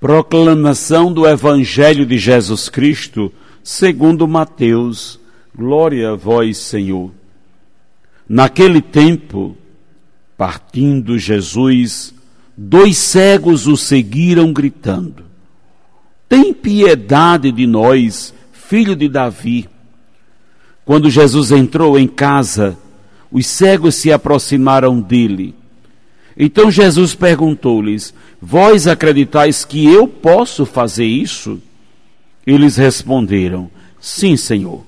Proclamação do Evangelho de Jesus Cristo, segundo Mateus. Glória a vós, Senhor. Naquele tempo, partindo Jesus, dois cegos o seguiram gritando: Tem piedade de nós, filho de Davi. Quando Jesus entrou em casa, os cegos se aproximaram dele. Então Jesus perguntou-lhes: Vós acreditais que eu posso fazer isso? Eles responderam: Sim, Senhor.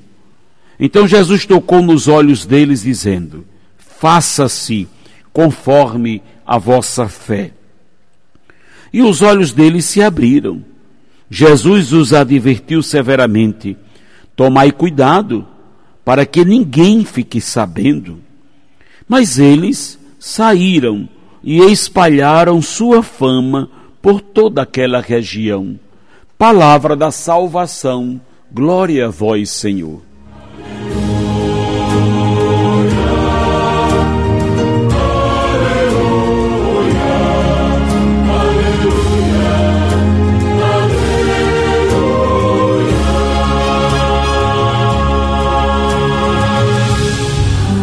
Então Jesus tocou nos olhos deles, dizendo: Faça-se conforme a vossa fé. E os olhos deles se abriram. Jesus os advertiu severamente: Tomai cuidado, para que ninguém fique sabendo. Mas eles saíram e espalharam sua fama por toda aquela região. Palavra da salvação, glória a vós, Senhor.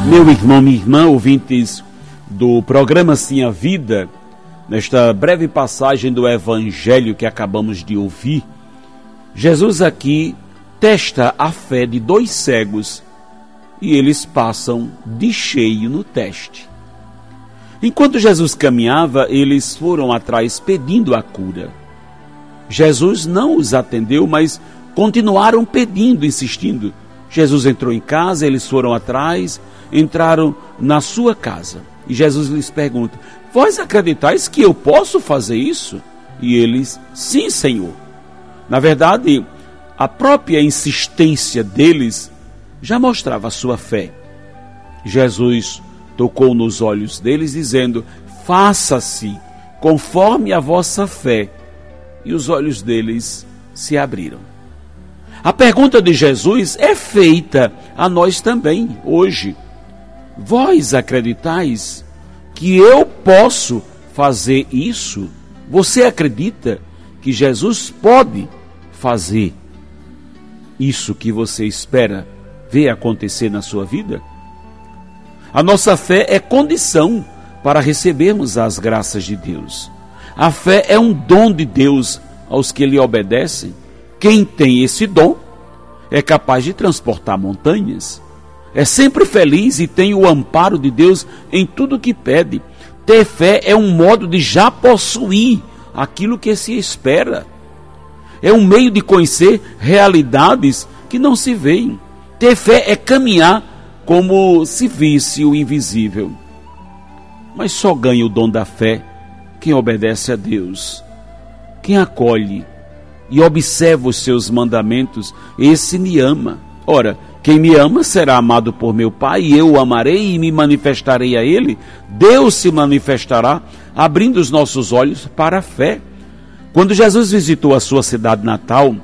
Meu irmão, minha irmã, ouvintes do programa Sim a Vida, nesta breve passagem do Evangelho que acabamos de ouvir, Jesus aqui testa a fé de dois cegos e eles passam de cheio no teste. Enquanto Jesus caminhava, eles foram atrás pedindo a cura. Jesus não os atendeu, mas continuaram pedindo, insistindo. Jesus entrou em casa, eles foram atrás, entraram na sua casa. E Jesus lhes pergunta: Vós acreditais que eu posso fazer isso? E eles: Sim, Senhor. Na verdade, a própria insistência deles já mostrava a sua fé. Jesus tocou nos olhos deles, dizendo: Faça-se conforme a vossa fé. E os olhos deles se abriram. A pergunta de Jesus é feita a nós também, hoje. Vós acreditais que eu posso fazer isso? Você acredita que Jesus pode fazer isso que você espera ver acontecer na sua vida? A nossa fé é condição para recebermos as graças de Deus. A fé é um dom de Deus aos que lhe obedecem. Quem tem esse dom é capaz de transportar montanhas é sempre feliz e tem o amparo de Deus em tudo que pede. Ter fé é um modo de já possuir aquilo que se espera. É um meio de conhecer realidades que não se veem. Ter fé é caminhar como se visse o invisível. Mas só ganha o dom da fé quem obedece a Deus, quem acolhe e observa os seus mandamentos, esse me ama. Ora, quem me ama será amado por meu Pai, e eu o amarei e me manifestarei a ele. Deus se manifestará, abrindo os nossos olhos para a fé. Quando Jesus visitou a sua cidade natal,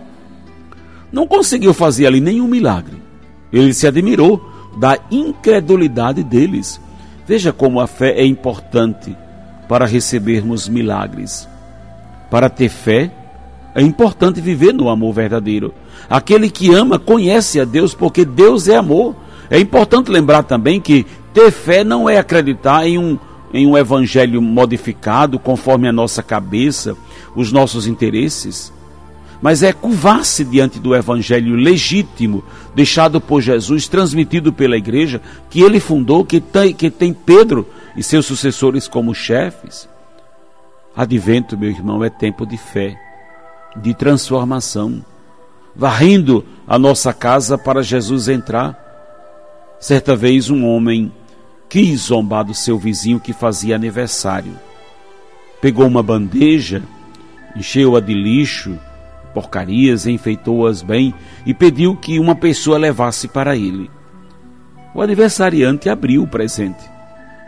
não conseguiu fazer ali nenhum milagre. Ele se admirou da incredulidade deles. Veja como a fé é importante para recebermos milagres. Para ter fé, é importante viver no amor verdadeiro. Aquele que ama conhece a Deus porque Deus é amor. É importante lembrar também que ter fé não é acreditar em um, em um evangelho modificado conforme a nossa cabeça, os nossos interesses, mas é curvar-se diante do evangelho legítimo deixado por Jesus, transmitido pela igreja, que ele fundou, que tem, que tem Pedro e seus sucessores como chefes. Advento, meu irmão, é tempo de fé de transformação, varrendo a nossa casa para Jesus entrar. Certa vez um homem quis zombar do seu vizinho que fazia aniversário. Pegou uma bandeja, encheu-a de lixo, porcarias, enfeitou-as bem e pediu que uma pessoa levasse para ele. O aniversariante abriu o presente.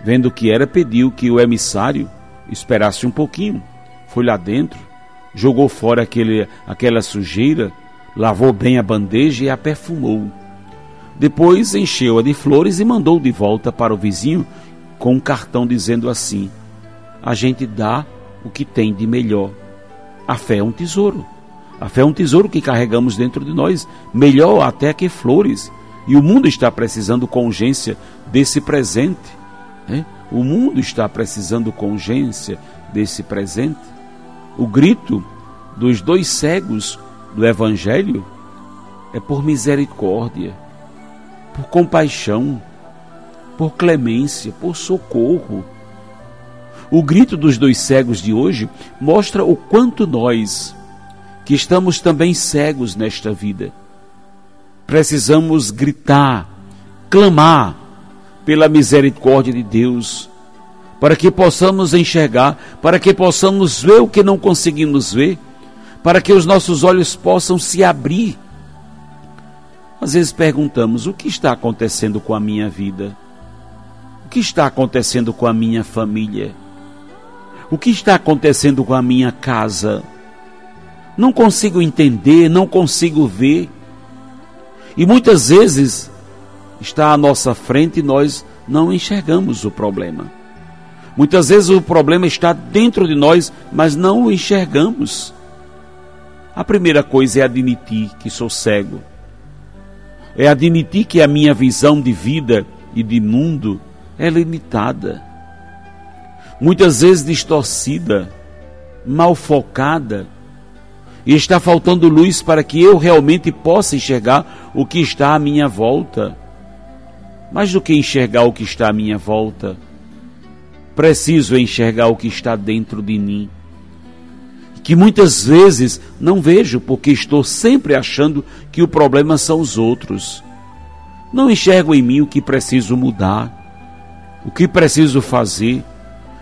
Vendo o que era, pediu que o emissário esperasse um pouquinho. Foi lá dentro, jogou fora aquele, aquela sujeira, lavou bem a bandeja e a perfumou. Depois encheu-a de flores e mandou de volta para o vizinho com um cartão dizendo assim: A gente dá o que tem de melhor. A fé é um tesouro. A fé é um tesouro que carregamos dentro de nós, melhor até que flores. E o mundo está precisando com urgência desse presente. Né? O mundo está precisando com urgência desse presente. O grito dos dois cegos do Evangelho é por misericórdia, por compaixão, por clemência, por socorro. O grito dos dois cegos de hoje mostra o quanto nós, que estamos também cegos nesta vida, precisamos gritar, clamar pela misericórdia de Deus, para que possamos enxergar, para que possamos ver o que não conseguimos ver, para que os nossos olhos possam se abrir. Às vezes perguntamos: o que está acontecendo com a minha vida? O que está acontecendo com a minha família? O que está acontecendo com a minha casa? Não consigo entender, não consigo ver. E muitas vezes está à nossa frente e nós não enxergamos o problema. Muitas vezes o problema está dentro de nós, mas não o enxergamos. A primeira coisa é admitir que sou cego. É admitir que a minha visão de vida e de mundo é limitada. Muitas vezes distorcida, mal focada, e está faltando luz para que eu realmente possa enxergar o que está à minha volta. Mais do que enxergar o que está à minha volta, preciso enxergar o que está dentro de mim. Que muitas vezes não vejo porque estou sempre achando que o problema são os outros. Não enxergo em mim o que preciso mudar, o que preciso fazer,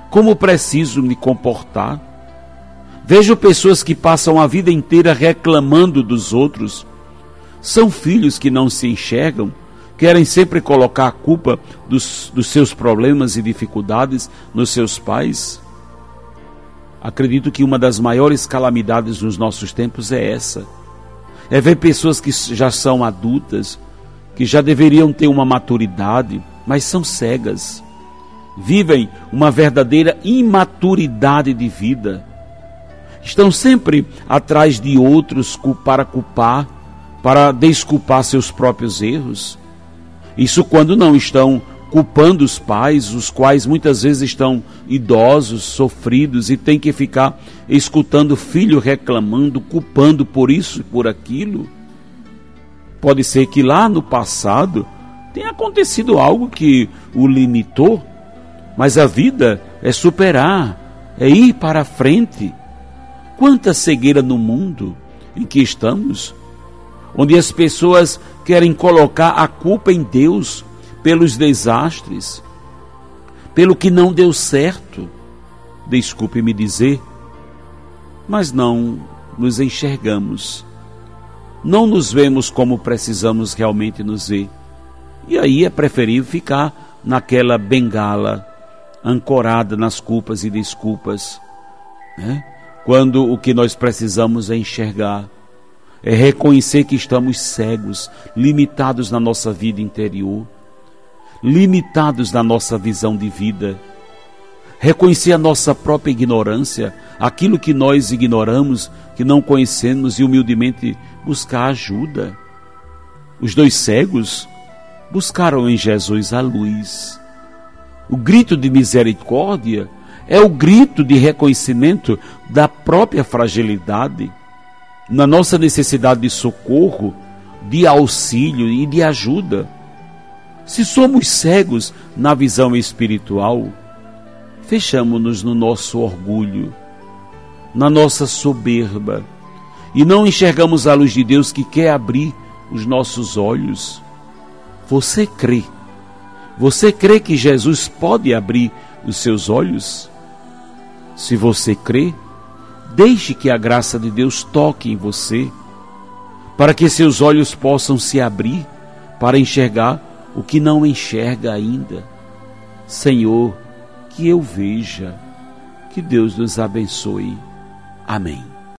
como preciso me comportar. Vejo pessoas que passam a vida inteira reclamando dos outros. São filhos que não se enxergam querem sempre colocar a culpa dos, dos seus problemas e dificuldades nos seus pais. Acredito que uma das maiores calamidades nos nossos tempos é essa. É ver pessoas que já são adultas, que já deveriam ter uma maturidade, mas são cegas. Vivem uma verdadeira imaturidade de vida. Estão sempre atrás de outros para culpar, para desculpar seus próprios erros. Isso quando não estão culpando os pais, os quais muitas vezes estão idosos, sofridos e tem que ficar escutando o filho reclamando, culpando por isso e por aquilo. Pode ser que lá no passado tenha acontecido algo que o limitou, mas a vida é superar, é ir para frente. Quanta cegueira no mundo em que estamos, onde as pessoas querem colocar a culpa em Deus pelos desastres, pelo que não deu certo. Desculpe me dizer, mas não nos enxergamos. Não nos vemos como precisamos realmente nos ver. E aí é preferível ficar naquela bengala, ancorada nas culpas e desculpas, né? quando o que nós precisamos é enxergar é reconhecer que estamos cegos, limitados na nossa vida interior, limitados na nossa visão de vida. Reconhecer a nossa própria ignorância, aquilo que nós ignoramos, que não conhecemos e humildemente buscar ajuda. Os dois cegos buscaram em Jesus a luz. O grito de misericórdia é o grito de reconhecimento da própria fragilidade na nossa necessidade de socorro, de auxílio e de ajuda. Se somos cegos na visão espiritual, fechamos-nos no nosso orgulho, na nossa soberba, e não enxergamos a luz de Deus que quer abrir os nossos olhos. Você crê? Você crê que Jesus pode abrir os seus olhos? Se você crê, Deixe que a graça de Deus toque em você, para que seus olhos possam se abrir para enxergar o que não enxerga ainda. Senhor, que eu veja. Que Deus nos abençoe. Amém.